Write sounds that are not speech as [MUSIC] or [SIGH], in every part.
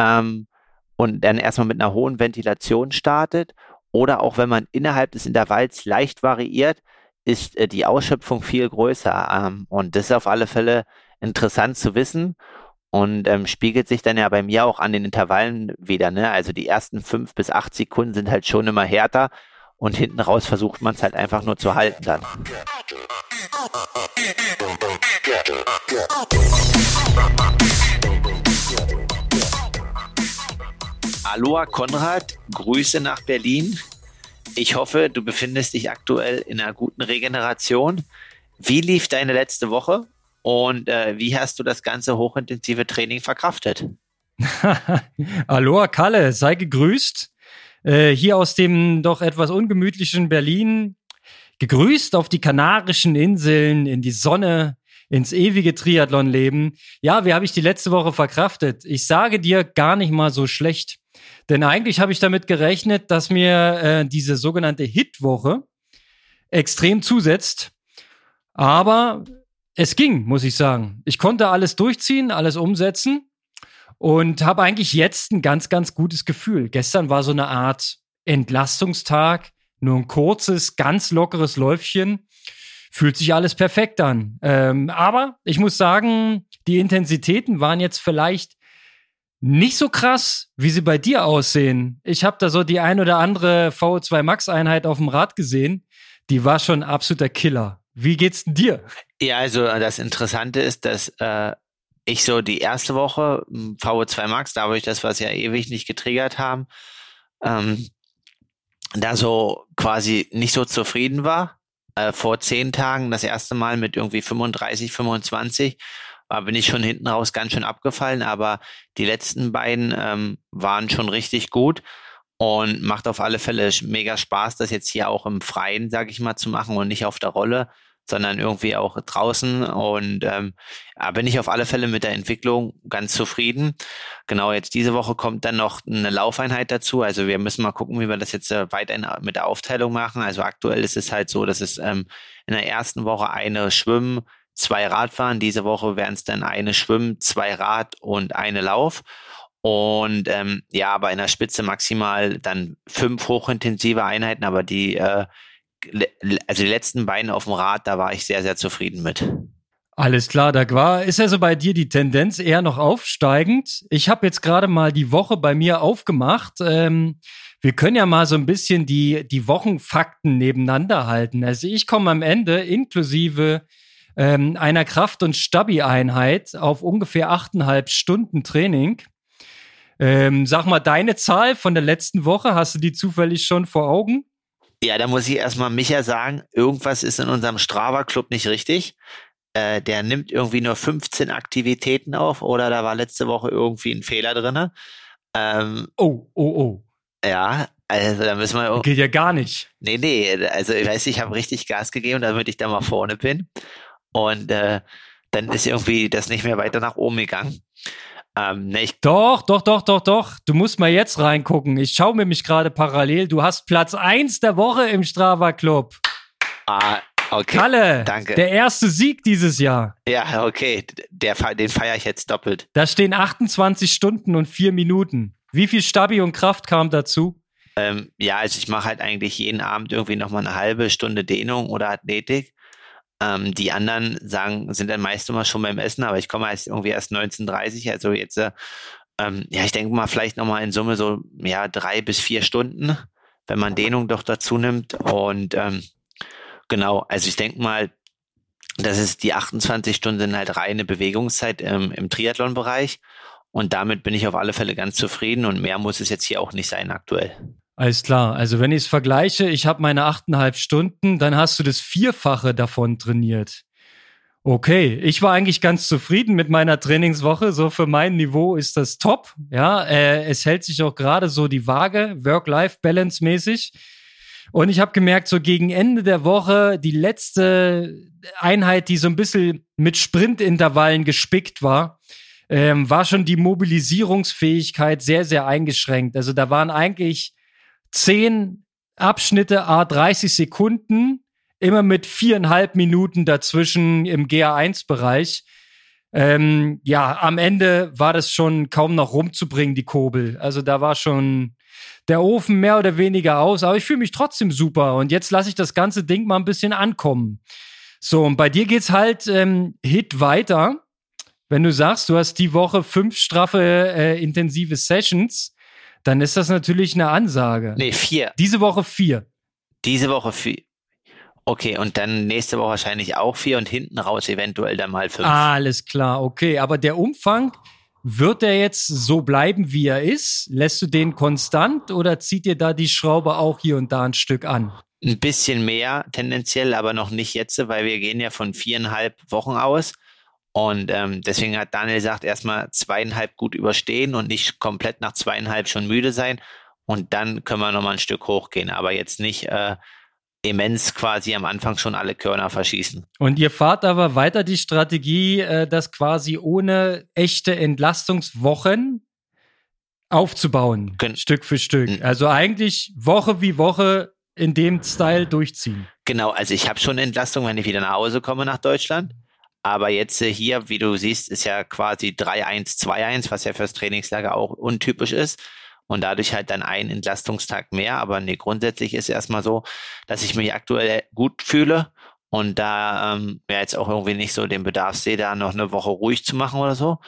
ähm, und dann erstmal mit einer hohen Ventilation startet. Oder auch wenn man innerhalb des Intervalls leicht variiert, ist äh, die Ausschöpfung viel größer. Ähm, und das ist auf alle Fälle interessant zu wissen und ähm, spiegelt sich dann ja bei mir auch an den Intervallen wieder. Ne? Also die ersten fünf bis acht Sekunden sind halt schon immer härter und hinten raus versucht man es halt einfach nur zu halten dann. Aloha Konrad, Grüße nach Berlin. Ich hoffe, du befindest dich aktuell in einer guten Regeneration. Wie lief deine letzte Woche und äh, wie hast du das ganze hochintensive Training verkraftet? [LAUGHS] Aloha Kalle, sei gegrüßt. Äh, hier aus dem doch etwas ungemütlichen Berlin. Gegrüßt auf die Kanarischen Inseln, in die Sonne, ins ewige Triathlon-Leben. Ja, wie habe ich die letzte Woche verkraftet? Ich sage dir gar nicht mal so schlecht. Denn eigentlich habe ich damit gerechnet, dass mir äh, diese sogenannte Hit-Woche extrem zusetzt. Aber es ging, muss ich sagen. Ich konnte alles durchziehen, alles umsetzen und habe eigentlich jetzt ein ganz, ganz gutes Gefühl. Gestern war so eine Art Entlastungstag, nur ein kurzes, ganz lockeres Läufchen. Fühlt sich alles perfekt an. Ähm, aber ich muss sagen, die Intensitäten waren jetzt vielleicht nicht so krass, wie sie bei dir aussehen. Ich habe da so die ein oder andere VO2 Max Einheit auf dem Rad gesehen. Die war schon absoluter Killer. Wie geht's denn dir? Ja, also das Interessante ist, dass äh, ich so die erste Woche hm, VO2 Max, da habe ich das, was ja ewig nicht getriggert haben, ähm, da so quasi nicht so zufrieden war. Äh, vor zehn Tagen das erste Mal mit irgendwie 35, 25 war, bin ich schon hinten raus ganz schön abgefallen, aber die letzten beiden ähm, waren schon richtig gut und macht auf alle Fälle mega Spaß, das jetzt hier auch im Freien, sag ich mal, zu machen und nicht auf der Rolle, sondern irgendwie auch draußen. Und ähm, bin ich auf alle Fälle mit der Entwicklung ganz zufrieden. Genau, jetzt diese Woche kommt dann noch eine Laufeinheit dazu. Also wir müssen mal gucken, wie wir das jetzt äh, weiterhin mit der Aufteilung machen. Also aktuell ist es halt so, dass es ähm, in der ersten Woche eine Schwimmen, zwei Radfahren. Diese Woche wären es dann eine Schwimmen, zwei Rad und eine Lauf. Und ähm, ja, aber in der Spitze maximal dann fünf hochintensive Einheiten, aber die, äh, also die letzten beiden auf dem Rad, da war ich sehr, sehr zufrieden mit. Alles klar, da war, ist also bei dir die Tendenz eher noch aufsteigend. Ich habe jetzt gerade mal die Woche bei mir aufgemacht. Ähm, wir können ja mal so ein bisschen die, die Wochenfakten nebeneinander halten. Also ich komme am Ende inklusive ähm, einer Kraft- und Stabi-Einheit auf ungefähr achteinhalb Stunden Training. Ähm, sag mal, deine Zahl von der letzten Woche, hast du die zufällig schon vor Augen? Ja, da muss ich erstmal Micha sagen, irgendwas ist in unserem Strava-Club nicht richtig. Äh, der nimmt irgendwie nur 15 Aktivitäten auf oder da war letzte Woche irgendwie ein Fehler drin. Ähm, oh, oh, oh. Ja, also da müssen wir. Geht ja gar nicht. Nee, nee, also ich weiß, ich habe richtig Gas gegeben, damit ich da mal vorne bin. Und äh, dann ist irgendwie das nicht mehr weiter nach oben gegangen. Ähm, ne, doch, doch, doch, doch, doch. Du musst mal jetzt reingucken. Ich schaue mir mich gerade parallel. Du hast Platz 1 der Woche im Strava Club. Ah, okay. Kalle, danke. Der erste Sieg dieses Jahr. Ja, okay. Der, den feiere ich jetzt doppelt. Da stehen 28 Stunden und 4 Minuten. Wie viel Stabi und Kraft kam dazu? Ähm, ja, also ich mache halt eigentlich jeden Abend irgendwie nochmal eine halbe Stunde Dehnung oder Athletik. Ähm, die anderen sagen, sind dann meist immer schon beim Essen, aber ich komme erst irgendwie erst 19.30 also jetzt, äh, ähm, ja, ich denke mal vielleicht nochmal in Summe so, ja, drei bis vier Stunden, wenn man Dehnung doch dazu nimmt. Und ähm, genau, also ich denke mal, das ist die 28 Stunden sind halt reine Bewegungszeit im, im Triathlon-Bereich. Und damit bin ich auf alle Fälle ganz zufrieden und mehr muss es jetzt hier auch nicht sein aktuell. Alles klar. Also wenn ich es vergleiche, ich habe meine achteinhalb Stunden, dann hast du das Vierfache davon trainiert. Okay, ich war eigentlich ganz zufrieden mit meiner Trainingswoche. So für mein Niveau ist das top. Ja, äh, es hält sich auch gerade so die Waage, Work-Life-Balance mäßig. Und ich habe gemerkt, so gegen Ende der Woche, die letzte Einheit, die so ein bisschen mit Sprintintervallen gespickt war, ähm, war schon die Mobilisierungsfähigkeit sehr, sehr eingeschränkt. Also da waren eigentlich zehn Abschnitte a 30 Sekunden, immer mit viereinhalb Minuten dazwischen im GA1-Bereich. ähm, ja, am Ende war das schon kaum noch rumzubringen, die Kurbel. Also da war schon der Ofen mehr oder weniger aus, aber ich fühle mich trotzdem super und jetzt lasse ich das ganze Ding mal ein bisschen ankommen. So, und bei dir geht's halt ähm, Hit weiter. Wenn du sagst, du hast die Woche fünf straffe äh, intensive Sessions, dann ist das natürlich eine Ansage. Nee, vier. Diese Woche vier. Diese Woche vier. Okay, und dann nächste Woche wahrscheinlich auch vier und hinten raus eventuell dann mal fünf. Alles klar, okay. Aber der Umfang, wird der jetzt so bleiben, wie er ist? Lässt du den konstant oder zieht ihr da die Schraube auch hier und da ein Stück an? Ein bisschen mehr tendenziell, aber noch nicht jetzt, weil wir gehen ja von viereinhalb Wochen aus. Und ähm, deswegen hat Daniel gesagt, erstmal zweieinhalb gut überstehen und nicht komplett nach zweieinhalb schon müde sein. Und dann können wir nochmal ein Stück hochgehen, aber jetzt nicht äh, immens quasi am Anfang schon alle Körner verschießen. Und ihr fahrt aber weiter die Strategie, äh, das quasi ohne echte Entlastungswochen aufzubauen, Gen Stück für Stück. Also eigentlich Woche wie Woche in dem Style durchziehen. Genau, also ich habe schon Entlastung, wenn ich wieder nach Hause komme nach Deutschland. Aber jetzt äh, hier, wie du siehst, ist ja quasi 3-1, 2-1, was ja fürs Trainingslager auch untypisch ist und dadurch halt dann einen Entlastungstag mehr. Aber nee, grundsätzlich ist erstmal so, dass ich mich aktuell gut fühle und da ähm, ja jetzt auch irgendwie nicht so den Bedarf sehe, da noch eine Woche ruhig zu machen oder so.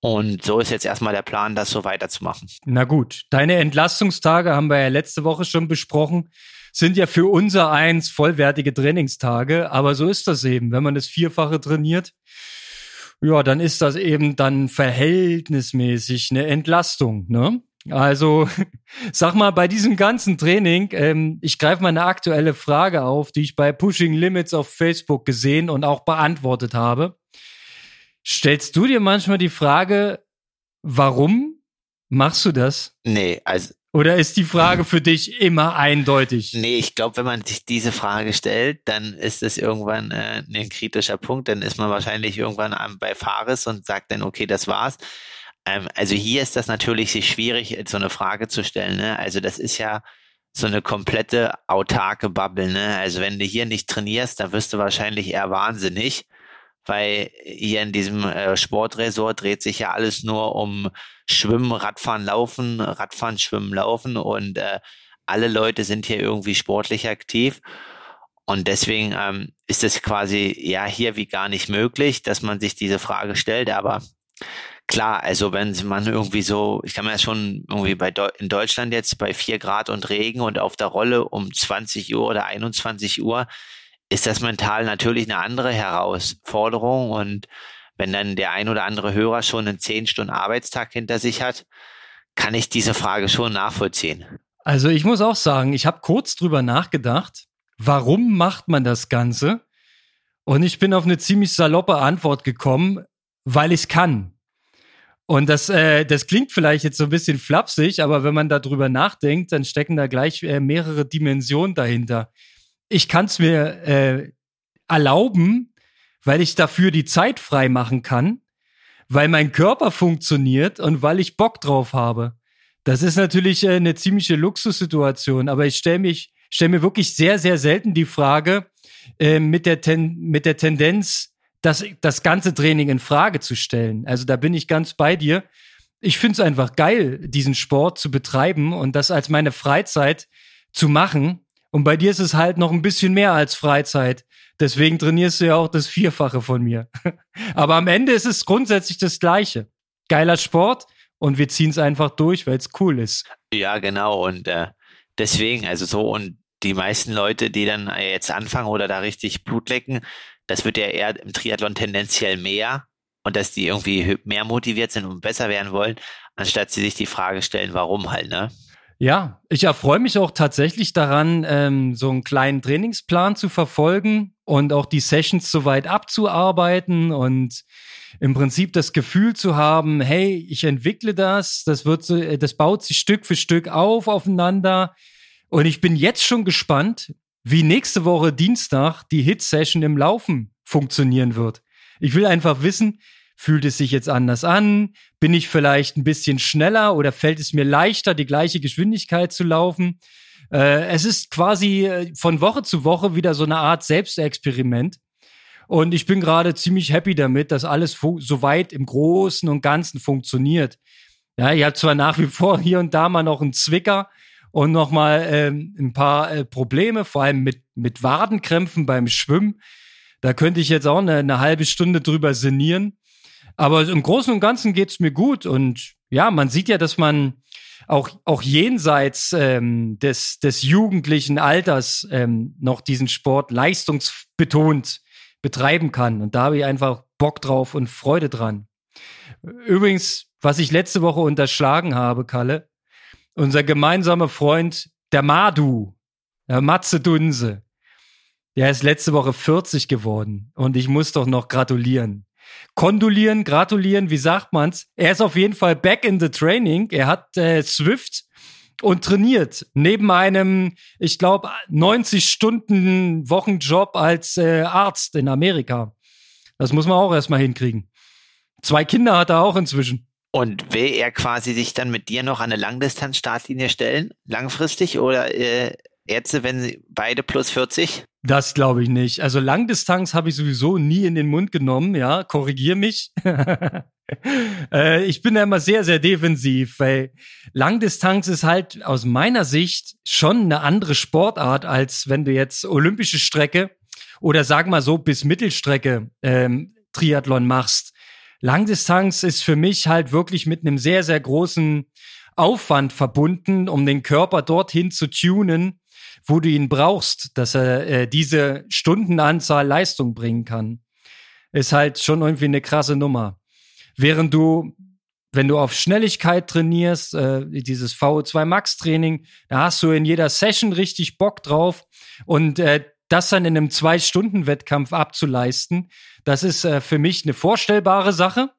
Und so ist jetzt erstmal der Plan, das so weiterzumachen. Na gut, deine Entlastungstage haben wir ja letzte Woche schon besprochen sind ja für unser eins vollwertige Trainingstage, aber so ist das eben. Wenn man das Vierfache trainiert, ja, dann ist das eben dann verhältnismäßig eine Entlastung, ne? Also, [LAUGHS] sag mal, bei diesem ganzen Training, ähm, ich greife mal eine aktuelle Frage auf, die ich bei Pushing Limits auf Facebook gesehen und auch beantwortet habe. Stellst du dir manchmal die Frage, warum machst du das? Nee, also oder ist die Frage für dich immer eindeutig? Nee, ich glaube, wenn man sich diese Frage stellt, dann ist es irgendwann äh, ein kritischer Punkt. Dann ist man wahrscheinlich irgendwann bei Fares und sagt dann, okay, das war's. Ähm, also hier ist das natürlich sich schwierig, so eine Frage zu stellen. Ne? Also das ist ja so eine komplette autarke Bubble. Ne? Also wenn du hier nicht trainierst, dann wirst du wahrscheinlich eher wahnsinnig weil hier in diesem äh, Sportresort dreht sich ja alles nur um Schwimmen, Radfahren, Laufen, Radfahren, Schwimmen, Laufen und äh, alle Leute sind hier irgendwie sportlich aktiv. Und deswegen ähm, ist es quasi ja hier wie gar nicht möglich, dass man sich diese Frage stellt. Aber klar, also wenn man irgendwie so, ich kann mir das schon irgendwie bei Deu in Deutschland jetzt bei vier Grad und Regen und auf der Rolle um 20 Uhr oder 21 Uhr ist das mental natürlich eine andere Herausforderung. Und wenn dann der ein oder andere Hörer schon einen zehn Stunden Arbeitstag hinter sich hat, kann ich diese Frage schon nachvollziehen. Also ich muss auch sagen, ich habe kurz drüber nachgedacht, warum macht man das Ganze? Und ich bin auf eine ziemlich saloppe Antwort gekommen, weil ich kann. Und das, äh, das klingt vielleicht jetzt so ein bisschen flapsig, aber wenn man darüber nachdenkt, dann stecken da gleich äh, mehrere Dimensionen dahinter ich kann es mir äh, erlauben, weil ich dafür die Zeit frei machen kann, weil mein Körper funktioniert und weil ich Bock drauf habe. Das ist natürlich äh, eine ziemliche Luxussituation, aber ich stelle mich stell mir wirklich sehr, sehr selten die Frage äh, mit, der Ten mit der Tendenz, das, das ganze Training in Frage zu stellen. Also da bin ich ganz bei dir. Ich finde es einfach geil, diesen Sport zu betreiben und das als meine Freizeit zu machen. Und bei dir ist es halt noch ein bisschen mehr als Freizeit. Deswegen trainierst du ja auch das Vierfache von mir. [LAUGHS] Aber am Ende ist es grundsätzlich das Gleiche. Geiler Sport und wir ziehen es einfach durch, weil es cool ist. Ja, genau. Und äh, deswegen, also so, und die meisten Leute, die dann jetzt anfangen oder da richtig Blut lecken, das wird ja eher im Triathlon tendenziell mehr und dass die irgendwie mehr motiviert sind und besser werden wollen, anstatt sie sich die Frage stellen, warum halt, ne? Ja, ich erfreue mich auch tatsächlich daran, ähm, so einen kleinen Trainingsplan zu verfolgen und auch die Sessions soweit abzuarbeiten und im Prinzip das Gefühl zu haben, hey, ich entwickle das, das wird so, äh, das baut sich Stück für Stück auf aufeinander und ich bin jetzt schon gespannt, wie nächste Woche Dienstag die Hit-Session im Laufen funktionieren wird. Ich will einfach wissen, Fühlt es sich jetzt anders an? Bin ich vielleicht ein bisschen schneller oder fällt es mir leichter, die gleiche Geschwindigkeit zu laufen? Äh, es ist quasi äh, von Woche zu Woche wieder so eine Art Selbstexperiment. Und ich bin gerade ziemlich happy damit, dass alles soweit im Großen und Ganzen funktioniert. Ja, ich habe zwar nach wie vor hier und da mal noch einen Zwicker und noch mal ähm, ein paar äh, Probleme, vor allem mit, mit Wadenkrämpfen beim Schwimmen. Da könnte ich jetzt auch eine, eine halbe Stunde drüber sinnieren. Aber im Großen und Ganzen geht's mir gut. Und ja, man sieht ja, dass man auch, auch jenseits ähm, des, des jugendlichen Alters ähm, noch diesen Sport leistungsbetont betreiben kann. Und da habe ich einfach Bock drauf und Freude dran. Übrigens, was ich letzte Woche unterschlagen habe, Kalle, unser gemeinsamer Freund, der Madu, der Matze Dunse, der ist letzte Woche 40 geworden und ich muss doch noch gratulieren. Kondolieren, gratulieren, wie sagt man's? Er ist auf jeden Fall back in the training. Er hat äh, Swift und trainiert neben einem, ich glaube, 90 Stunden Wochenjob als äh, Arzt in Amerika. Das muss man auch erstmal hinkriegen. Zwei Kinder hat er auch inzwischen. Und will er quasi sich dann mit dir noch an eine Langdistanz-Startlinie stellen, langfristig, oder äh, jetzt, wenn sie beide plus 40? Das glaube ich nicht. Also Langdistanz habe ich sowieso nie in den Mund genommen, ja, korrigier mich. [LAUGHS] äh, ich bin da immer sehr, sehr defensiv, weil Langdistanz ist halt aus meiner Sicht schon eine andere Sportart, als wenn du jetzt olympische Strecke oder sag mal so bis Mittelstrecke ähm, Triathlon machst. Langdistanz ist für mich halt wirklich mit einem sehr, sehr großen Aufwand verbunden, um den Körper dorthin zu tunen, wo du ihn brauchst, dass er äh, diese Stundenanzahl Leistung bringen kann. Ist halt schon irgendwie eine krasse Nummer. Während du, wenn du auf Schnelligkeit trainierst, äh, dieses VO2 Max Training, da hast du in jeder Session richtig Bock drauf und äh, das dann in einem Zwei-Stunden-Wettkampf abzuleisten, das ist äh, für mich eine vorstellbare Sache.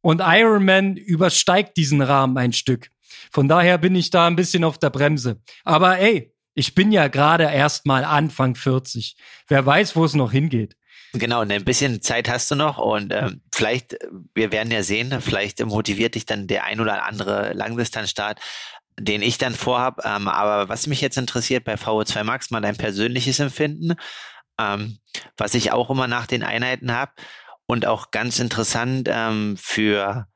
Und Ironman übersteigt diesen Rahmen ein Stück. Von daher bin ich da ein bisschen auf der Bremse. Aber ey, ich bin ja gerade erst mal Anfang 40. Wer weiß, wo es noch hingeht. Genau, ein bisschen Zeit hast du noch und ähm, vielleicht, wir werden ja sehen, vielleicht motiviert dich dann der ein oder andere Langdistanzstart, den ich dann vorhab. Ähm, aber was mich jetzt interessiert bei VO2 Max, mal dein persönliches Empfinden, ähm, was ich auch immer nach den Einheiten habe und auch ganz interessant ähm, für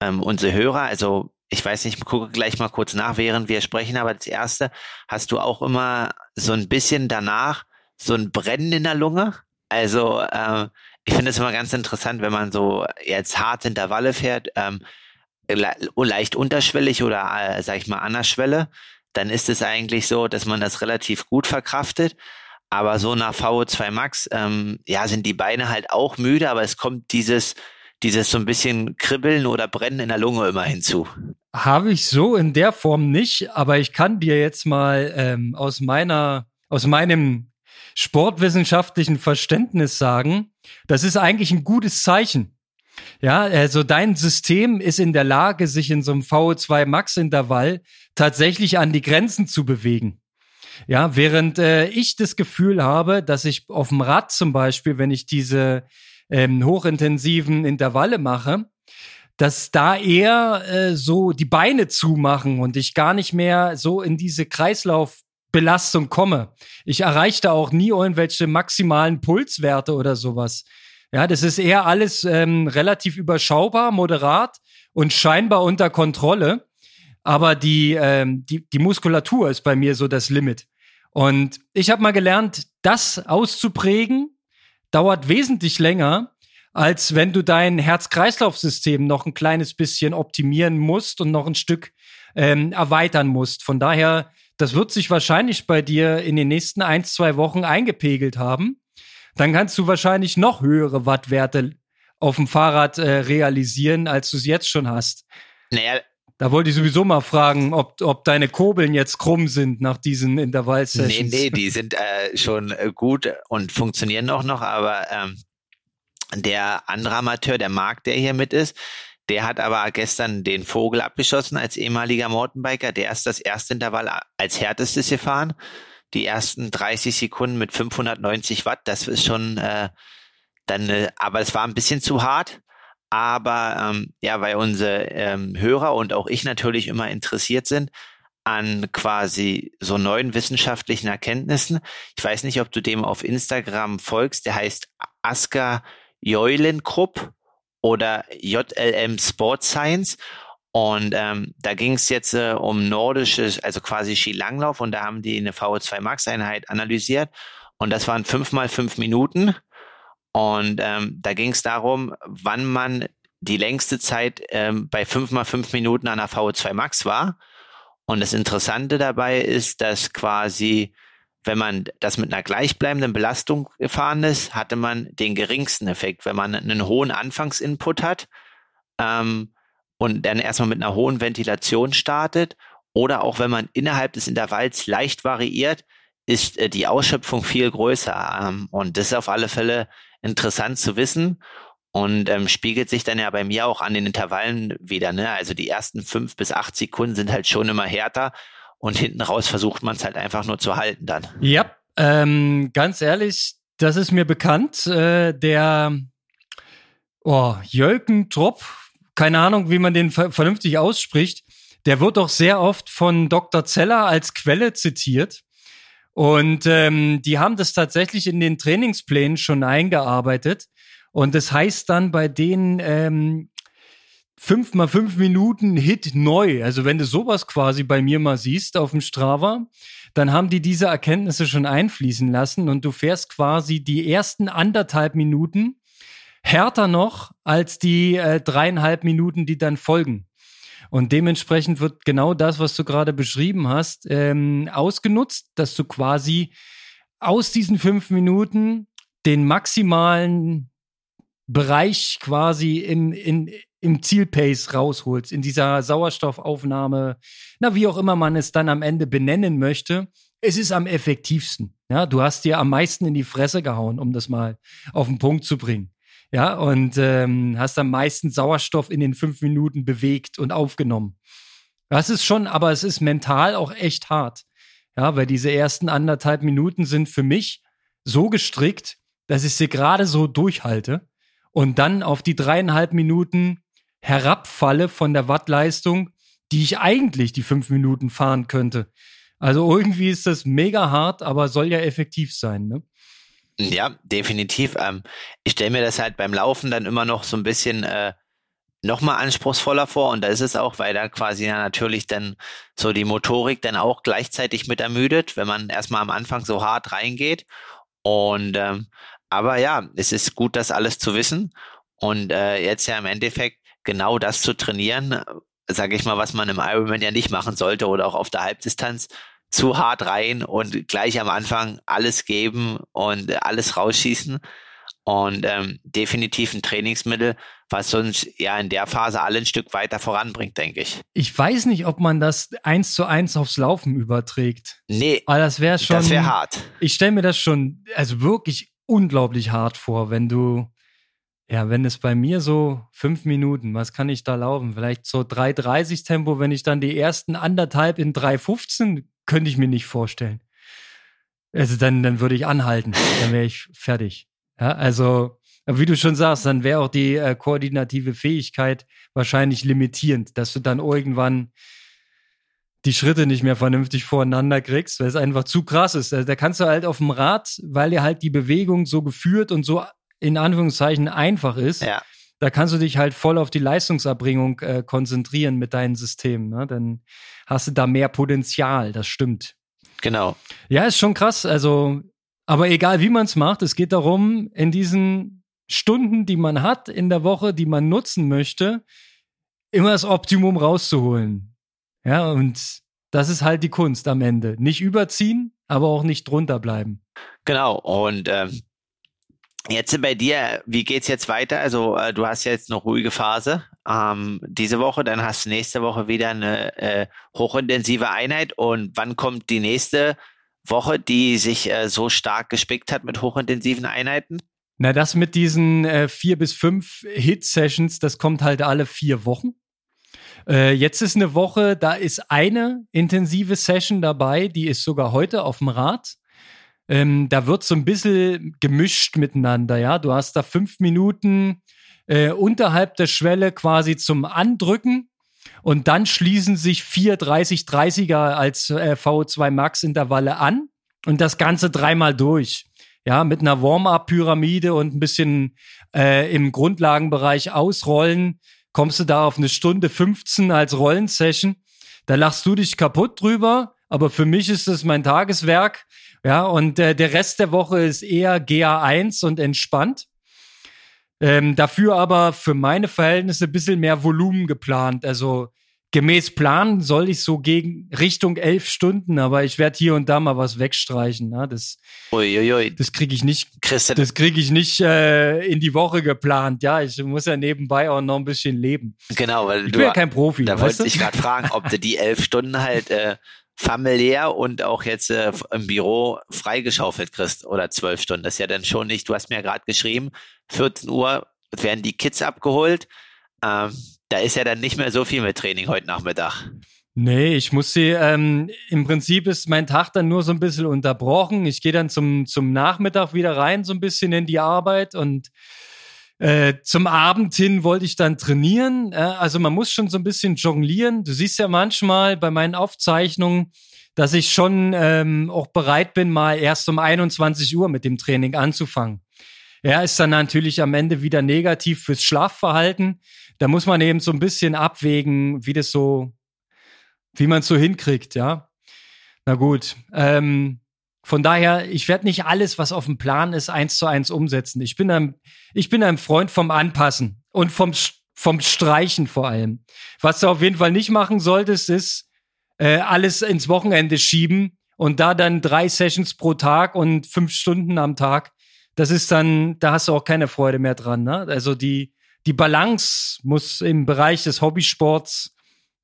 ähm, unsere Hörer, also ich weiß nicht, ich gucke gleich mal kurz nach, während wir sprechen, aber das erste, hast du auch immer so ein bisschen danach so ein Brennen in der Lunge? Also, äh, ich finde es immer ganz interessant, wenn man so jetzt hart Intervalle fährt, ähm, le leicht unterschwellig oder, äh, sag ich mal, an der Schwelle, dann ist es eigentlich so, dass man das relativ gut verkraftet. Aber so nach VO2 Max, ähm, ja, sind die Beine halt auch müde, aber es kommt dieses, dieses so ein bisschen Kribbeln oder Brennen in der Lunge immer hinzu. Habe ich so in der Form nicht, aber ich kann dir jetzt mal ähm, aus meiner, aus meinem sportwissenschaftlichen Verständnis sagen, das ist eigentlich ein gutes Zeichen. Ja, also dein System ist in der Lage, sich in so einem VO2 Max Intervall tatsächlich an die Grenzen zu bewegen. Ja, während äh, ich das Gefühl habe, dass ich auf dem Rad zum Beispiel, wenn ich diese ähm, hochintensiven Intervalle mache, dass da eher äh, so die Beine zumachen und ich gar nicht mehr so in diese Kreislaufbelastung komme. Ich erreichte auch nie irgendwelche maximalen Pulswerte oder sowas. Ja, das ist eher alles ähm, relativ überschaubar, moderat und scheinbar unter Kontrolle. Aber die, ähm, die, die Muskulatur ist bei mir so das Limit. Und ich habe mal gelernt, das auszuprägen, dauert wesentlich länger, als wenn du dein Herz-Kreislauf-System noch ein kleines bisschen optimieren musst und noch ein Stück ähm, erweitern musst. Von daher, das wird sich wahrscheinlich bei dir in den nächsten ein, zwei Wochen eingepegelt haben. Dann kannst du wahrscheinlich noch höhere Wattwerte auf dem Fahrrad äh, realisieren, als du es jetzt schon hast. Naja, da wollte ich sowieso mal fragen, ob, ob deine Kurbeln jetzt krumm sind nach diesen Intervallsessions. Nee, nee, die sind äh, schon äh, gut und funktionieren auch noch, aber ähm, der andere Amateur, der Marc, der hier mit ist, der hat aber gestern den Vogel abgeschossen als ehemaliger Mountainbiker. Der ist das erste Intervall als härtestes gefahren. Die ersten 30 Sekunden mit 590 Watt, das ist schon äh, dann, äh, aber es war ein bisschen zu hart. Aber ähm, ja, weil unsere ähm, Hörer und auch ich natürlich immer interessiert sind an quasi so neuen wissenschaftlichen Erkenntnissen. Ich weiß nicht, ob du dem auf Instagram folgst. Der heißt Asker Joylengrupp oder JLM Sport Science. Und ähm, da ging es jetzt äh, um nordisches, also quasi Skilanglauf und da haben die eine VO2 Max Einheit analysiert und das waren fünf mal fünf Minuten und ähm, da ging es darum, wann man die längste Zeit ähm, bei fünf mal fünf Minuten an der VO2 Max war. Und das Interessante dabei ist, dass quasi wenn man das mit einer gleichbleibenden Belastung gefahren ist, hatte man den geringsten Effekt. Wenn man einen hohen Anfangsinput hat ähm, und dann erstmal mit einer hohen Ventilation startet oder auch wenn man innerhalb des Intervalls leicht variiert, ist äh, die Ausschöpfung viel größer. Ähm, und das ist auf alle Fälle interessant zu wissen und ähm, spiegelt sich dann ja bei mir auch an den Intervallen wieder. Ne? Also die ersten fünf bis acht Sekunden sind halt schon immer härter und hinten raus versucht man es halt einfach nur zu halten dann. Ja, ähm, ganz ehrlich, das ist mir bekannt. Äh, der oh, Jölken Trop, keine Ahnung, wie man den ver vernünftig ausspricht, der wird auch sehr oft von Dr. Zeller als Quelle zitiert. Und ähm, die haben das tatsächlich in den Trainingsplänen schon eingearbeitet. Und das heißt dann bei denen ähm, fünf mal fünf Minuten Hit neu. Also wenn du sowas quasi bei mir mal siehst auf dem Strava, dann haben die diese Erkenntnisse schon einfließen lassen und du fährst quasi die ersten anderthalb Minuten härter noch als die äh, dreieinhalb Minuten, die dann folgen. Und dementsprechend wird genau das, was du gerade beschrieben hast, ähm, ausgenutzt, dass du quasi aus diesen fünf Minuten den maximalen Bereich quasi in, in, im Zielpace rausholst, in dieser Sauerstoffaufnahme, na, wie auch immer man es dann am Ende benennen möchte, es ist am effektivsten. Ja, du hast dir am meisten in die Fresse gehauen, um das mal auf den Punkt zu bringen. Ja, und ähm, hast am meisten Sauerstoff in den fünf Minuten bewegt und aufgenommen. Das ist schon, aber es ist mental auch echt hart. Ja, weil diese ersten anderthalb Minuten sind für mich so gestrickt, dass ich sie gerade so durchhalte und dann auf die dreieinhalb Minuten herabfalle von der Wattleistung, die ich eigentlich die fünf Minuten fahren könnte. Also irgendwie ist das mega hart, aber soll ja effektiv sein, ne? Ja, definitiv. Ähm, ich stelle mir das halt beim Laufen dann immer noch so ein bisschen äh, nochmal anspruchsvoller vor und da ist es auch, weil da quasi ja natürlich dann so die Motorik dann auch gleichzeitig mit ermüdet, wenn man erstmal am Anfang so hart reingeht. Und ähm, aber ja, es ist gut, das alles zu wissen und äh, jetzt ja im Endeffekt genau das zu trainieren, sage ich mal, was man im Ironman ja nicht machen sollte oder auch auf der Halbdistanz zu hart rein und gleich am Anfang alles geben und alles rausschießen. Und ähm, definitiv ein Trainingsmittel, was uns ja in der Phase alle ein Stück weiter voranbringt, denke ich. Ich weiß nicht, ob man das eins zu eins aufs Laufen überträgt. Nee. Aber das wäre schon. Das wäre hart. Ich stelle mir das schon, also wirklich unglaublich hart vor, wenn du ja, wenn es bei mir so fünf Minuten, was kann ich da laufen? Vielleicht so 3,30 Tempo, wenn ich dann die ersten anderthalb in 3,15, könnte ich mir nicht vorstellen. Also dann, dann würde ich anhalten, dann wäre ich fertig. Ja, also, wie du schon sagst, dann wäre auch die äh, koordinative Fähigkeit wahrscheinlich limitierend, dass du dann irgendwann die Schritte nicht mehr vernünftig voreinander kriegst, weil es einfach zu krass ist. Also, da kannst du halt auf dem Rad, weil dir halt die Bewegung so geführt und so in Anführungszeichen einfach ist, ja. Da kannst du dich halt voll auf die Leistungserbringung äh, konzentrieren mit deinen Systemen. Ne? Dann hast du da mehr Potenzial, das stimmt. Genau. Ja, ist schon krass. Also, aber egal wie man es macht, es geht darum, in diesen Stunden, die man hat in der Woche, die man nutzen möchte, immer das Optimum rauszuholen. Ja, und das ist halt die Kunst am Ende. Nicht überziehen, aber auch nicht drunter bleiben. Genau. Und ähm, Jetzt bei dir, wie geht's jetzt weiter? Also äh, du hast jetzt noch ruhige Phase ähm, diese Woche, dann hast du nächste Woche wieder eine äh, hochintensive Einheit und wann kommt die nächste Woche, die sich äh, so stark gespickt hat mit hochintensiven Einheiten? Na, das mit diesen äh, vier bis fünf Hit-Sessions, das kommt halt alle vier Wochen. Äh, jetzt ist eine Woche, da ist eine intensive Session dabei, die ist sogar heute auf dem Rad. Ähm, da wird so ein bisschen gemischt miteinander, ja. Du hast da fünf Minuten äh, unterhalb der Schwelle quasi zum Andrücken und dann schließen sich vier 30-30er als äh, VO2 Max Intervalle an und das Ganze dreimal durch. ja, mit einer Warm-up-Pyramide und ein bisschen äh, im Grundlagenbereich ausrollen, kommst du da auf eine Stunde 15 als Rollensession. Da lachst du dich kaputt drüber, aber für mich ist das mein Tageswerk. Ja, und äh, der Rest der Woche ist eher GA1 und entspannt. Ähm, dafür aber für meine Verhältnisse ein bisschen mehr Volumen geplant. Also gemäß Plan soll ich so gegen Richtung elf Stunden, aber ich werde hier und da mal was wegstreichen. Ne? Das, Uiuiui. das kriege ich nicht, Christen. das kriege ich nicht äh, in die Woche geplant. Ja, ich muss ja nebenbei auch noch ein bisschen leben. Genau, weil ich du bin ja kein Profi. Da wollte ich gerade fragen, ob du die elf Stunden halt äh, familiär und auch jetzt äh, im Büro freigeschaufelt kriegst oder zwölf Stunden. Das ist ja dann schon nicht. Du hast mir gerade geschrieben, 14 Uhr werden die Kids abgeholt. Ähm, da ist ja dann nicht mehr so viel mit Training heute Nachmittag. Nee, ich muss sie, ähm, im Prinzip ist mein Tag dann nur so ein bisschen unterbrochen. Ich gehe dann zum, zum Nachmittag wieder rein, so ein bisschen in die Arbeit und äh, zum Abend hin wollte ich dann trainieren. Äh, also man muss schon so ein bisschen jonglieren. Du siehst ja manchmal bei meinen Aufzeichnungen, dass ich schon ähm, auch bereit bin, mal erst um 21 Uhr mit dem Training anzufangen. Er ist dann natürlich am Ende wieder negativ fürs Schlafverhalten. Da muss man eben so ein bisschen abwägen, wie das so, wie man es so hinkriegt, ja. Na gut. Ähm, von daher, ich werde nicht alles, was auf dem Plan ist, eins zu eins umsetzen. Ich bin ein, ich bin ein Freund vom Anpassen und vom, vom Streichen vor allem. Was du auf jeden Fall nicht machen solltest, ist äh, alles ins Wochenende schieben und da dann drei Sessions pro Tag und fünf Stunden am Tag das ist dann, da hast du auch keine Freude mehr dran. Ne? Also die, die Balance muss im Bereich des Hobbysports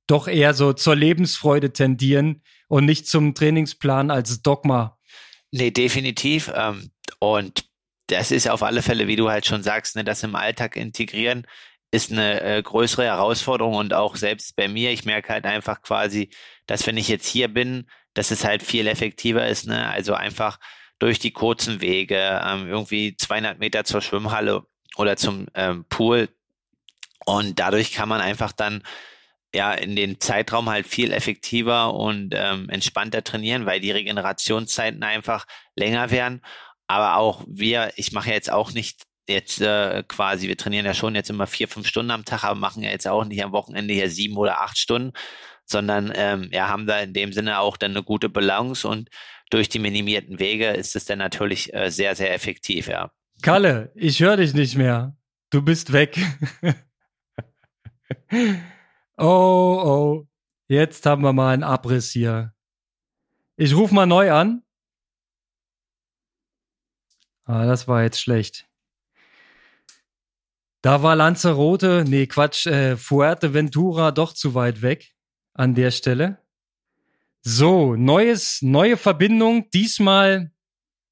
doch eher so zur Lebensfreude tendieren und nicht zum Trainingsplan als Dogma. Nee, definitiv. Ähm, und das ist auf alle Fälle, wie du halt schon sagst, ne, das im Alltag integrieren ist eine äh, größere Herausforderung und auch selbst bei mir, ich merke halt einfach quasi, dass wenn ich jetzt hier bin, dass es halt viel effektiver ist, ne? Also einfach durch die kurzen Wege, ähm, irgendwie 200 Meter zur Schwimmhalle oder zum ähm, Pool. Und dadurch kann man einfach dann ja in den Zeitraum halt viel effektiver und ähm, entspannter trainieren, weil die Regenerationszeiten einfach länger werden. Aber auch wir, ich mache jetzt auch nicht jetzt äh, quasi, wir trainieren ja schon jetzt immer vier, fünf Stunden am Tag, aber machen ja jetzt auch nicht am Wochenende hier sieben oder acht Stunden, sondern ähm, ja, haben da in dem Sinne auch dann eine gute Balance und durch die minimierten Wege ist es dann natürlich äh, sehr, sehr effektiv, ja. Kalle, ich höre dich nicht mehr. Du bist weg. [LAUGHS] oh, oh. Jetzt haben wir mal einen Abriss hier. Ich rufe mal neu an. Ah, das war jetzt schlecht. Da war Lanzarote, nee, Quatsch, äh, Fuerteventura doch zu weit weg an der Stelle. So, neues, neue Verbindung. Diesmal,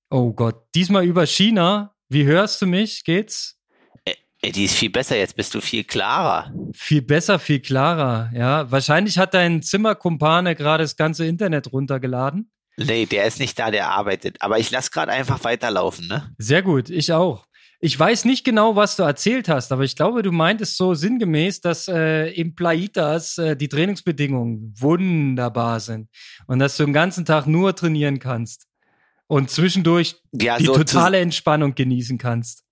oh Gott, diesmal über China. Wie hörst du mich? Geht's? Äh, die ist viel besser, jetzt bist du viel klarer. Viel besser, viel klarer, ja. Wahrscheinlich hat dein Zimmerkumpane gerade das ganze Internet runtergeladen. Nee, der ist nicht da, der arbeitet. Aber ich lasse gerade einfach weiterlaufen, ne? Sehr gut, ich auch. Ich weiß nicht genau, was du erzählt hast, aber ich glaube, du meintest so sinngemäß, dass äh, im Plaitas äh, die Trainingsbedingungen wunderbar sind und dass du den ganzen Tag nur trainieren kannst und zwischendurch ja, die so totale Entspannung genießen kannst.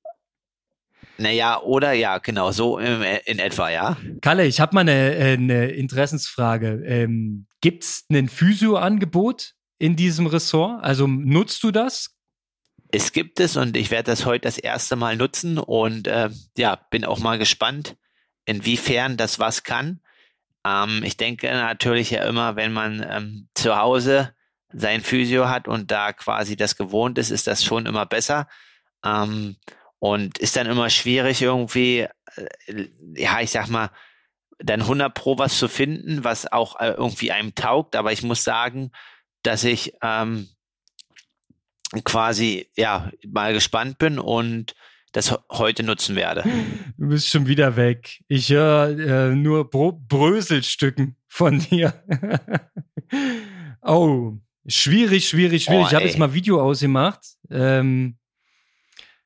Naja, oder ja, genau, so in, in etwa, ja. Kalle, ich habe mal eine, äh, eine Interessensfrage. Ähm, Gibt es ein Physio-Angebot in diesem Ressort? Also nutzt du das? es gibt es und ich werde das heute das erste Mal nutzen und äh, ja, bin auch mal gespannt, inwiefern das was kann. Ähm, ich denke natürlich ja immer, wenn man ähm, zu Hause sein Physio hat und da quasi das gewohnt ist, ist das schon immer besser. Ähm, und ist dann immer schwierig irgendwie, äh, ja, ich sag mal, dann 100 Pro was zu finden, was auch äh, irgendwie einem taugt. Aber ich muss sagen, dass ich ähm, quasi ja mal gespannt bin und das heute nutzen werde. Du bist schon wieder weg. Ich höre äh, nur Bro Bröselstücken von dir. [LAUGHS] oh, schwierig, schwierig, schwierig. Oh, ich habe jetzt mal Video ausgemacht. Ähm,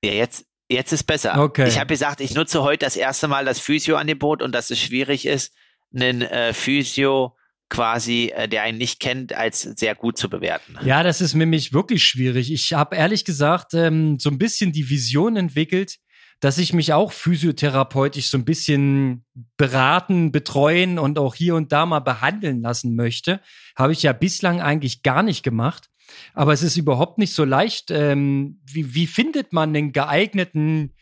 ja, jetzt, jetzt ist besser. Okay. Ich habe gesagt, ich nutze heute das erste Mal das Physio-Angebot und dass es schwierig ist, einen äh, Physio quasi, äh, der einen nicht kennt, als sehr gut zu bewerten? Ja, das ist nämlich wirklich schwierig. Ich habe ehrlich gesagt ähm, so ein bisschen die Vision entwickelt, dass ich mich auch physiotherapeutisch so ein bisschen beraten, betreuen und auch hier und da mal behandeln lassen möchte. Habe ich ja bislang eigentlich gar nicht gemacht. Aber es ist überhaupt nicht so leicht. Ähm, wie, wie findet man einen geeigneten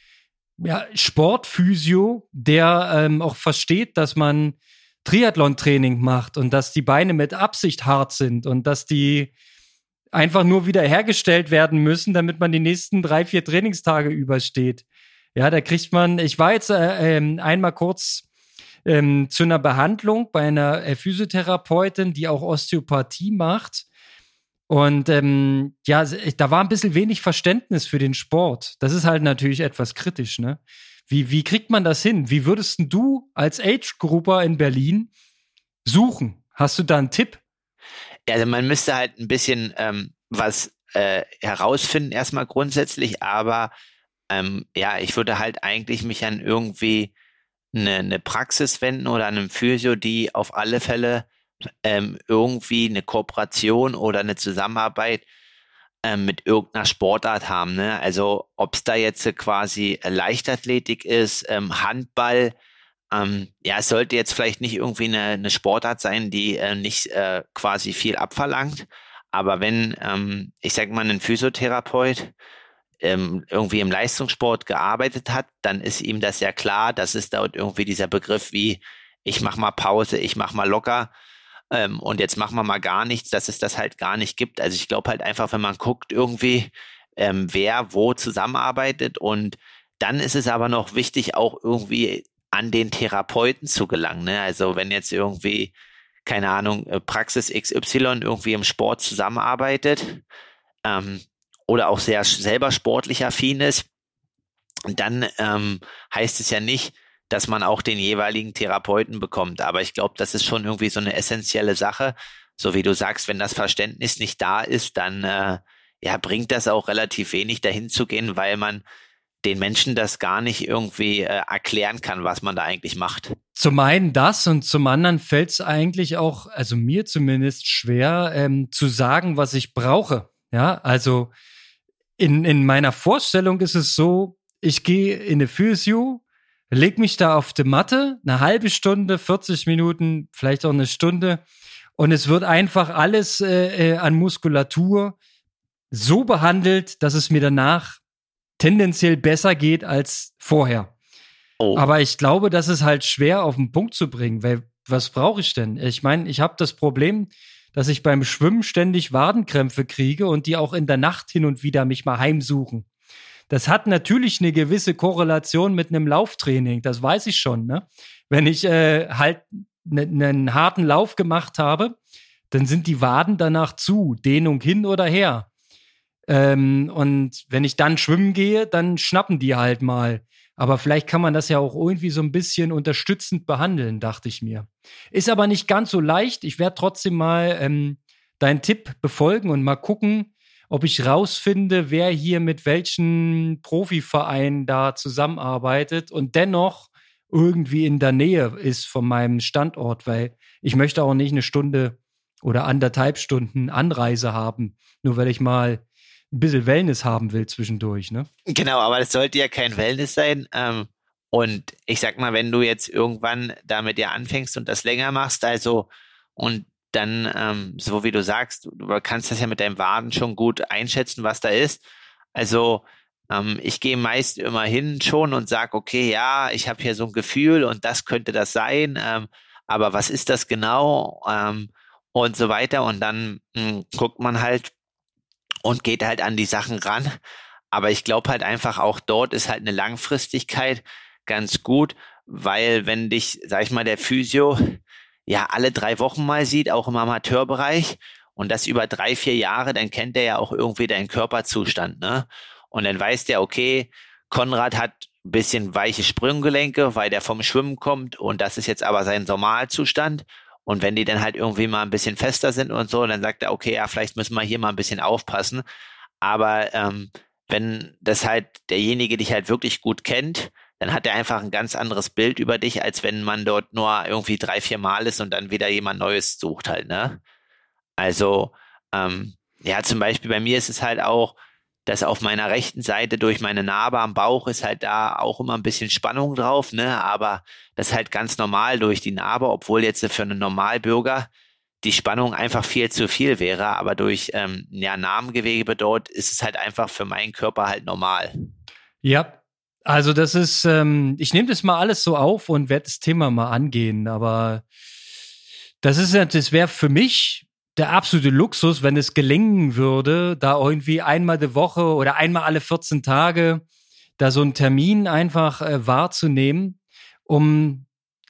ja, Sportphysio, der ähm, auch versteht, dass man Triathlon-Training macht und dass die Beine mit Absicht hart sind und dass die einfach nur wieder hergestellt werden müssen, damit man die nächsten drei, vier Trainingstage übersteht. Ja, da kriegt man, ich war jetzt äh, äh, einmal kurz ähm, zu einer Behandlung bei einer äh, Physiotherapeutin, die auch Osteopathie macht. Und ähm, ja, da war ein bisschen wenig Verständnis für den Sport. Das ist halt natürlich etwas kritisch, ne? Wie, wie kriegt man das hin? Wie würdest du als Age-Grupper in Berlin suchen? Hast du da einen Tipp? Also man müsste halt ein bisschen ähm, was äh, herausfinden, erstmal grundsätzlich, aber ähm, ja, ich würde halt eigentlich mich an irgendwie eine, eine Praxis wenden oder an einem Physio, die auf alle Fälle ähm, irgendwie eine Kooperation oder eine Zusammenarbeit ähm, mit irgendeiner Sportart haben. Ne? Also ob es da jetzt quasi Leichtathletik ist, ähm, Handball, ähm, ja, es sollte jetzt vielleicht nicht irgendwie eine, eine Sportart sein, die äh, nicht äh, quasi viel abverlangt. Aber wenn, ähm, ich sag mal, ein Physiotherapeut ähm, irgendwie im Leistungssport gearbeitet hat, dann ist ihm das ja klar, dass es dort irgendwie dieser Begriff wie ich mach mal Pause, ich mach mal locker ähm, und jetzt machen wir mal gar nichts, dass es das halt gar nicht gibt. Also ich glaube halt einfach, wenn man guckt irgendwie, ähm, wer wo zusammenarbeitet und dann ist es aber noch wichtig, auch irgendwie an den Therapeuten zu gelangen. Ne? Also wenn jetzt irgendwie, keine Ahnung, äh, Praxis XY irgendwie im Sport zusammenarbeitet, ähm, oder auch sehr selber sportlich affin ist, dann ähm, heißt es ja nicht, dass man auch den jeweiligen Therapeuten bekommt. Aber ich glaube, das ist schon irgendwie so eine essentielle Sache. So wie du sagst, wenn das Verständnis nicht da ist, dann äh, ja, bringt das auch relativ wenig dahin zu gehen, weil man den Menschen das gar nicht irgendwie äh, erklären kann, was man da eigentlich macht. Zum einen das und zum anderen fällt es eigentlich auch, also mir zumindest schwer, ähm, zu sagen, was ich brauche. Ja, also in, in meiner Vorstellung ist es so, ich gehe in eine Physio, leg mich da auf die Matte, eine halbe Stunde, 40 Minuten, vielleicht auch eine Stunde, und es wird einfach alles äh, äh, an Muskulatur so behandelt, dass es mir danach tendenziell besser geht als vorher. Oh. Aber ich glaube, das ist halt schwer auf den Punkt zu bringen, weil was brauche ich denn? Ich meine, ich habe das Problem, dass ich beim Schwimmen ständig Wadenkrämpfe kriege und die auch in der Nacht hin und wieder mich mal heimsuchen. Das hat natürlich eine gewisse Korrelation mit einem Lauftraining, das weiß ich schon. Ne? Wenn ich äh, halt einen ne, harten Lauf gemacht habe, dann sind die Waden danach zu, Dehnung hin oder her. Ähm, und wenn ich dann schwimmen gehe, dann schnappen die halt mal. Aber vielleicht kann man das ja auch irgendwie so ein bisschen unterstützend behandeln, dachte ich mir. Ist aber nicht ganz so leicht. Ich werde trotzdem mal ähm, deinen Tipp befolgen und mal gucken, ob ich rausfinde, wer hier mit welchen Profivereinen da zusammenarbeitet und dennoch irgendwie in der Nähe ist von meinem Standort, weil ich möchte auch nicht eine Stunde oder anderthalb Stunden Anreise haben, nur weil ich mal ein bisschen Wellness haben will zwischendurch, ne? Genau, aber das sollte ja kein Wellness sein. Ähm, und ich sag mal, wenn du jetzt irgendwann damit ja anfängst und das länger machst, also und dann, ähm, so wie du sagst, du kannst das ja mit deinem Waden schon gut einschätzen, was da ist. Also ähm, ich gehe meist immer hin schon und sag, okay, ja, ich habe hier so ein Gefühl und das könnte das sein, ähm, aber was ist das genau ähm, und so weiter. Und dann mh, hm, guckt man halt, und geht halt an die Sachen ran. Aber ich glaube halt einfach auch dort ist halt eine Langfristigkeit ganz gut, weil wenn dich, sag ich mal, der Physio ja alle drei Wochen mal sieht, auch im Amateurbereich und das über drei, vier Jahre, dann kennt er ja auch irgendwie deinen Körperzustand, ne? Und dann weiß der, okay, Konrad hat ein bisschen weiche Sprunggelenke, weil der vom Schwimmen kommt und das ist jetzt aber sein Normalzustand und wenn die dann halt irgendwie mal ein bisschen fester sind und so, dann sagt er, okay, ja, vielleicht müssen wir hier mal ein bisschen aufpassen. Aber ähm, wenn das halt derjenige dich halt wirklich gut kennt, dann hat er einfach ein ganz anderes Bild über dich, als wenn man dort nur irgendwie drei, vier Mal ist und dann wieder jemand Neues sucht halt, ne? Also, ähm, ja, zum Beispiel bei mir ist es halt auch, dass auf meiner rechten Seite durch meine Narbe am Bauch ist halt da auch immer ein bisschen Spannung drauf, ne? Aber das ist halt ganz normal durch die Narbe, obwohl jetzt für einen Normalbürger die Spannung einfach viel zu viel wäre, aber durch ähm, ja, Narbengewebe dort ist es halt einfach für meinen Körper halt normal. Ja, also das ist, ähm, ich nehme das mal alles so auf und werde das Thema mal angehen, aber das ist das wäre für mich der absolute Luxus, wenn es gelingen würde, da irgendwie einmal die Woche oder einmal alle 14 Tage da so einen Termin einfach äh, wahrzunehmen, um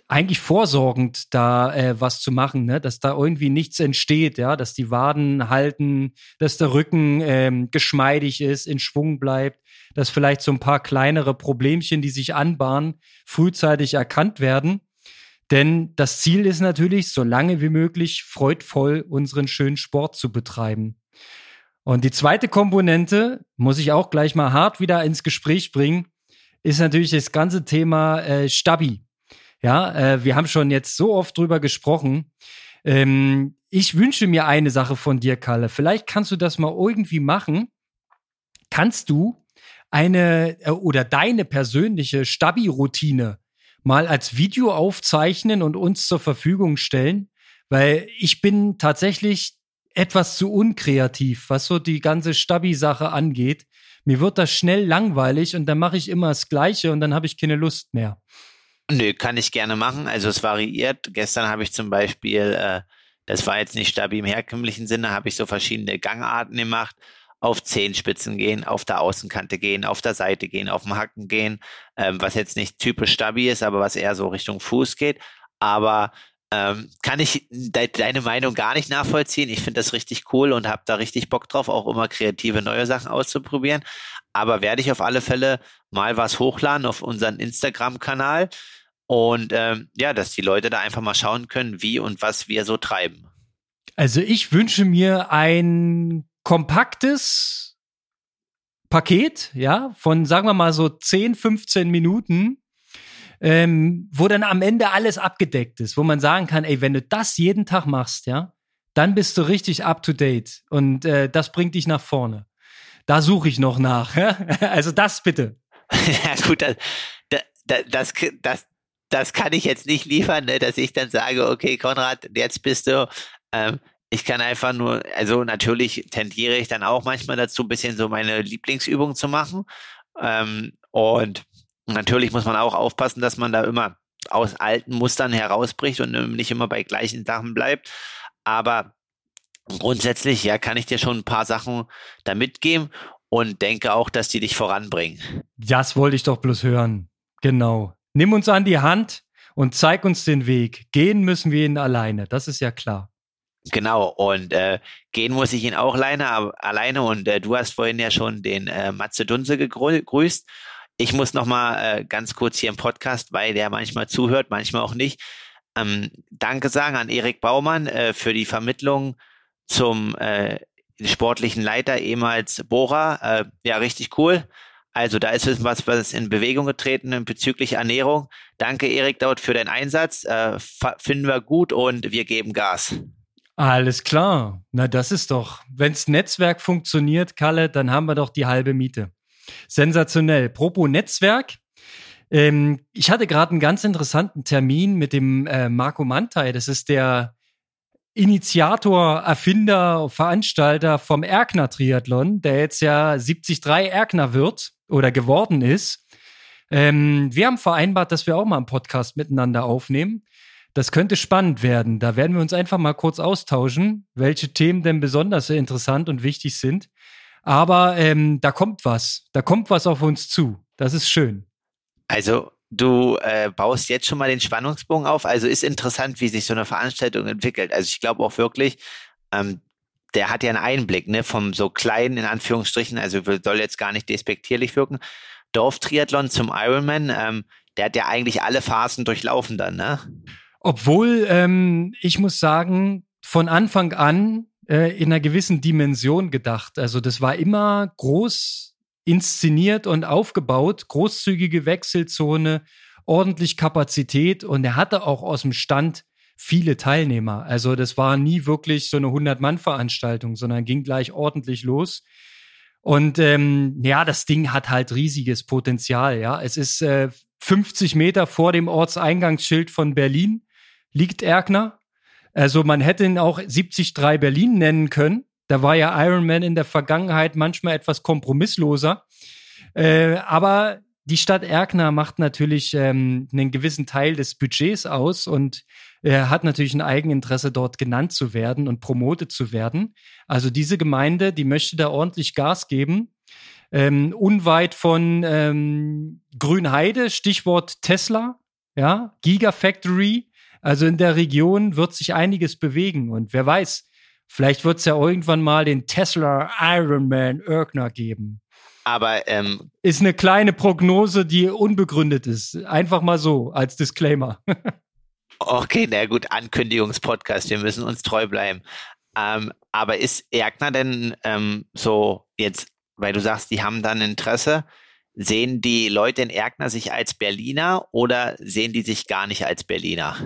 eigentlich vorsorgend da äh, was zu machen, ne? dass da irgendwie nichts entsteht, ja, dass die Waden halten, dass der Rücken ähm, geschmeidig ist, in Schwung bleibt, dass vielleicht so ein paar kleinere Problemchen, die sich anbahnen, frühzeitig erkannt werden denn das Ziel ist natürlich, so lange wie möglich freudvoll unseren schönen Sport zu betreiben. Und die zweite Komponente, muss ich auch gleich mal hart wieder ins Gespräch bringen, ist natürlich das ganze Thema äh, Stabi. Ja, äh, wir haben schon jetzt so oft drüber gesprochen. Ähm, ich wünsche mir eine Sache von dir, Kalle. Vielleicht kannst du das mal irgendwie machen. Kannst du eine äh, oder deine persönliche Stabi-Routine mal als Video aufzeichnen und uns zur Verfügung stellen, weil ich bin tatsächlich etwas zu unkreativ, was so die ganze Stabi-Sache angeht. Mir wird das schnell langweilig und dann mache ich immer das Gleiche und dann habe ich keine Lust mehr. Nö, kann ich gerne machen. Also es variiert. Gestern habe ich zum Beispiel, äh, das war jetzt nicht Stabi im herkömmlichen Sinne, habe ich so verschiedene Gangarten gemacht auf Zehenspitzen gehen, auf der Außenkante gehen, auf der Seite gehen, auf dem Hacken gehen, ähm, was jetzt nicht typisch stabil ist, aber was eher so Richtung Fuß geht. Aber ähm, kann ich de deine Meinung gar nicht nachvollziehen. Ich finde das richtig cool und habe da richtig Bock drauf, auch immer kreative neue Sachen auszuprobieren. Aber werde ich auf alle Fälle mal was hochladen auf unseren Instagram-Kanal und ähm, ja, dass die Leute da einfach mal schauen können, wie und was wir so treiben. Also ich wünsche mir ein kompaktes Paket, ja, von sagen wir mal so 10, 15 Minuten, ähm, wo dann am Ende alles abgedeckt ist, wo man sagen kann, ey, wenn du das jeden Tag machst, ja, dann bist du richtig up to date und äh, das bringt dich nach vorne. Da suche ich noch nach. [LAUGHS] also das bitte. [LAUGHS] ja gut, das, das, das, das, das kann ich jetzt nicht liefern, ne, dass ich dann sage, okay, Konrad, jetzt bist du ähm, ich kann einfach nur, also natürlich tendiere ich dann auch manchmal dazu, ein bisschen so meine Lieblingsübung zu machen. Ähm, und natürlich muss man auch aufpassen, dass man da immer aus alten Mustern herausbricht und nicht immer bei gleichen Sachen bleibt. Aber grundsätzlich, ja, kann ich dir schon ein paar Sachen da mitgeben und denke auch, dass die dich voranbringen. Das wollte ich doch bloß hören. Genau. Nimm uns an die Hand und zeig uns den Weg. Gehen müssen wir ihn alleine, das ist ja klar. Genau, und äh, gehen muss ich ihn auch alleine, alleine und äh, du hast vorhin ja schon den äh, Matze Dunse gegrüßt. Ich muss nochmal äh, ganz kurz hier im Podcast, weil der manchmal zuhört, manchmal auch nicht, ähm, Danke sagen an Erik Baumann äh, für die Vermittlung zum äh, sportlichen Leiter, ehemals Bora. Äh, ja, richtig cool. Also da ist was, was in Bewegung getreten bezüglich Ernährung. Danke, Erik, dort für den Einsatz. Äh, finden wir gut und wir geben Gas. Alles klar. Na, das ist doch, wenns Netzwerk funktioniert, Kalle, dann haben wir doch die halbe Miete. Sensationell. Propo Netzwerk. Ähm, ich hatte gerade einen ganz interessanten Termin mit dem äh, Marco Mantai. Das ist der Initiator, Erfinder, Veranstalter vom Erkner Triathlon, der jetzt ja 73 Erkner wird oder geworden ist. Ähm, wir haben vereinbart, dass wir auch mal einen Podcast miteinander aufnehmen. Das könnte spannend werden. Da werden wir uns einfach mal kurz austauschen, welche Themen denn besonders interessant und wichtig sind. Aber ähm, da kommt was. Da kommt was auf uns zu. Das ist schön. Also du äh, baust jetzt schon mal den Spannungsbogen auf. Also ist interessant, wie sich so eine Veranstaltung entwickelt. Also ich glaube auch wirklich, ähm, der hat ja einen Einblick, ne, vom so kleinen, in Anführungsstrichen, also soll jetzt gar nicht despektierlich wirken, Dorftriathlon zum Ironman, ähm, der hat ja eigentlich alle Phasen durchlaufen dann, ne? Obwohl, ähm, ich muss sagen, von Anfang an äh, in einer gewissen Dimension gedacht. Also das war immer groß inszeniert und aufgebaut, großzügige Wechselzone, ordentlich Kapazität und er hatte auch aus dem Stand viele Teilnehmer. Also das war nie wirklich so eine 100-Mann-Veranstaltung, sondern ging gleich ordentlich los. Und ähm, ja, das Ding hat halt riesiges Potenzial. Ja, es ist äh, 50 Meter vor dem Ortseingangsschild von Berlin liegt Erkner. Also man hätte ihn auch 73 Berlin nennen können. Da war ja Iron Man in der Vergangenheit manchmal etwas kompromissloser. Äh, aber die Stadt Erkner macht natürlich ähm, einen gewissen Teil des Budgets aus und er hat natürlich ein Eigeninteresse, dort genannt zu werden und promotet zu werden. Also diese Gemeinde, die möchte da ordentlich Gas geben. Ähm, unweit von ähm, Grünheide, Stichwort Tesla, ja, Gigafactory. Also in der Region wird sich einiges bewegen und wer weiß, vielleicht wird es ja irgendwann mal den Tesla Ironman Erkner geben. Aber ähm, ist eine kleine Prognose, die unbegründet ist. Einfach mal so als Disclaimer. [LAUGHS] okay, na gut, Ankündigungspodcast, wir müssen uns treu bleiben. Ähm, aber ist Erkner denn ähm, so jetzt, weil du sagst, die haben dann Interesse, sehen die Leute in Erkner sich als Berliner oder sehen die sich gar nicht als Berliner?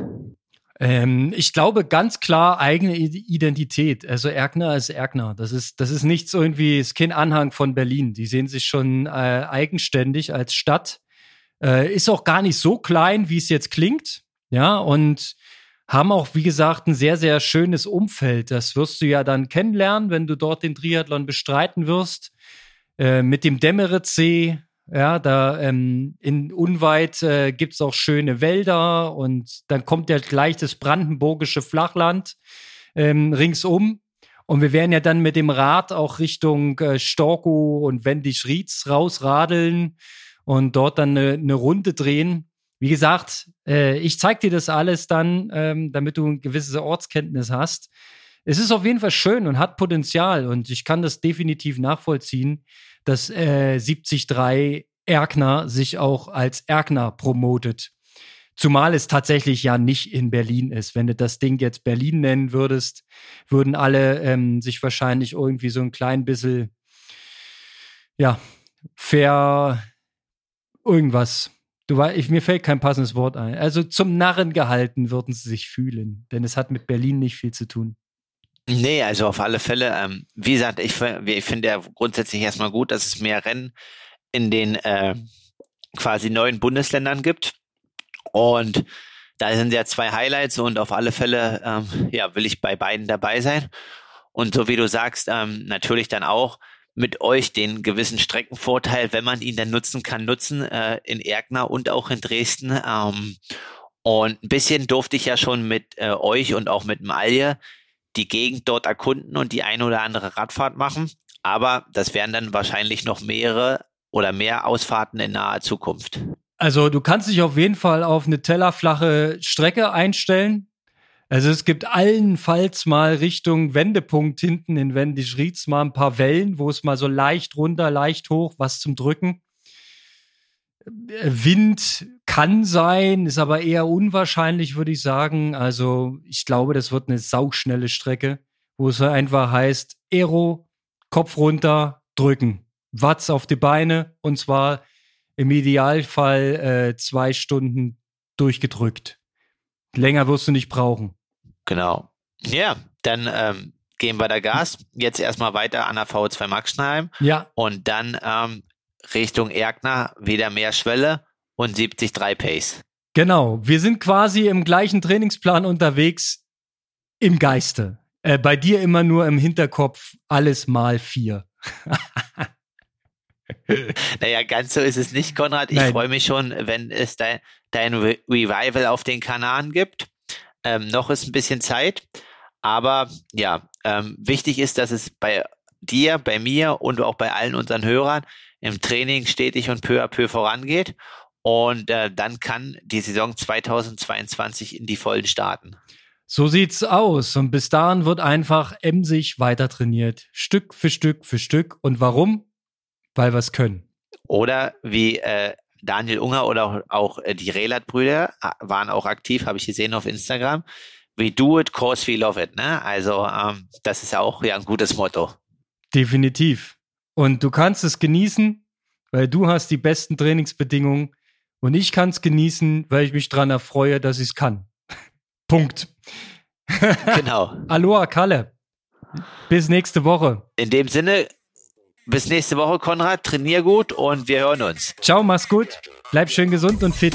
Ähm, ich glaube ganz klar eigene Identität. Also Erkner ist Erkner. Das ist, das ist nichts irgendwie, ist kein Anhang von Berlin. Die sehen sich schon äh, eigenständig als Stadt. Äh, ist auch gar nicht so klein, wie es jetzt klingt. Ja, und haben auch, wie gesagt, ein sehr, sehr schönes Umfeld. Das wirst du ja dann kennenlernen, wenn du dort den Triathlon bestreiten wirst. Äh, mit dem Demmeritzsee, ja, da ähm, in unweit äh, gibt's auch schöne Wälder und dann kommt ja gleich das brandenburgische Flachland ähm, ringsum. Und wir werden ja dann mit dem Rad auch Richtung äh, Storkow und Wendig-Rietz rausradeln und dort dann eine, eine Runde drehen. Wie gesagt, äh, ich zeig dir das alles dann, ähm, damit du ein gewisses Ortskenntnis hast. Es ist auf jeden Fall schön und hat Potenzial und ich kann das definitiv nachvollziehen, dass äh, 73 Erkner sich auch als Erkner promotet. Zumal es tatsächlich ja nicht in Berlin ist. Wenn du das Ding jetzt Berlin nennen würdest, würden alle ähm, sich wahrscheinlich irgendwie so ein klein bisschen, ja, fair irgendwas. Du ich, mir fällt kein passendes Wort ein. Also zum Narren gehalten würden sie sich fühlen, denn es hat mit Berlin nicht viel zu tun. Nee, also auf alle Fälle. Ähm, wie gesagt, ich, ich finde ja grundsätzlich erstmal gut, dass es mehr Rennen in den äh, quasi neuen Bundesländern gibt. Und da sind ja zwei Highlights und auf alle Fälle ähm, ja, will ich bei beiden dabei sein. Und so wie du sagst, ähm, natürlich dann auch mit euch den gewissen Streckenvorteil, wenn man ihn dann nutzen kann, nutzen äh, in Erkner und auch in Dresden. Ähm, und ein bisschen durfte ich ja schon mit äh, euch und auch mit Malje die Gegend dort erkunden und die eine oder andere Radfahrt machen. Aber das wären dann wahrscheinlich noch mehrere oder mehr Ausfahrten in naher Zukunft. Also du kannst dich auf jeden Fall auf eine tellerflache Strecke einstellen. Also es gibt allenfalls mal Richtung Wendepunkt hinten in Wendisch-Rietz mal ein paar Wellen, wo es mal so leicht runter, leicht hoch, was zum Drücken. Wind kann sein, ist aber eher unwahrscheinlich, würde ich sagen. Also ich glaube, das wird eine sauschnelle Strecke, wo es einfach heißt, Aero, Kopf runter, drücken. Watts auf die Beine und zwar im Idealfall äh, zwei Stunden durchgedrückt. Länger wirst du nicht brauchen. Genau. Ja, dann ähm, gehen wir da Gas. Jetzt erstmal weiter an der VO2 Maxenheim. Ja. Und dann ähm, Richtung Erkner wieder mehr Schwelle und 73 Pace. Genau. Wir sind quasi im gleichen Trainingsplan unterwegs im Geiste. Äh, bei dir immer nur im Hinterkopf alles mal vier. [LAUGHS] naja, ganz so ist es nicht, Konrad. Ich freue mich schon, wenn es dein, dein Re Revival auf den Kanaren gibt. Ähm, noch ist ein bisschen Zeit. Aber ja, ähm, wichtig ist, dass es bei dir, bei mir und auch bei allen unseren Hörern im Training stetig und peu à peu vorangeht. Und äh, dann kann die Saison 2022 in die Vollen starten. So sieht's aus. Und bis dahin wird einfach emsig weiter trainiert. Stück für Stück für Stück. Und warum? Weil wir es können. Oder wie äh, Daniel Unger oder auch, äh, die Relat-Brüder äh, waren auch aktiv, habe ich gesehen auf Instagram. We do it, cause we love it. Ne? Also ähm, das ist auch ja, ein gutes Motto. Definitiv. Und du kannst es genießen, weil du hast die besten Trainingsbedingungen und ich kann es genießen, weil ich mich daran erfreue, dass ich es kann. [LAUGHS] Punkt. Genau. [LAUGHS] Aloha, Kalle. Bis nächste Woche. In dem Sinne, bis nächste Woche, Konrad. Trainier gut und wir hören uns. Ciao, mach's gut. Bleib schön gesund und fit.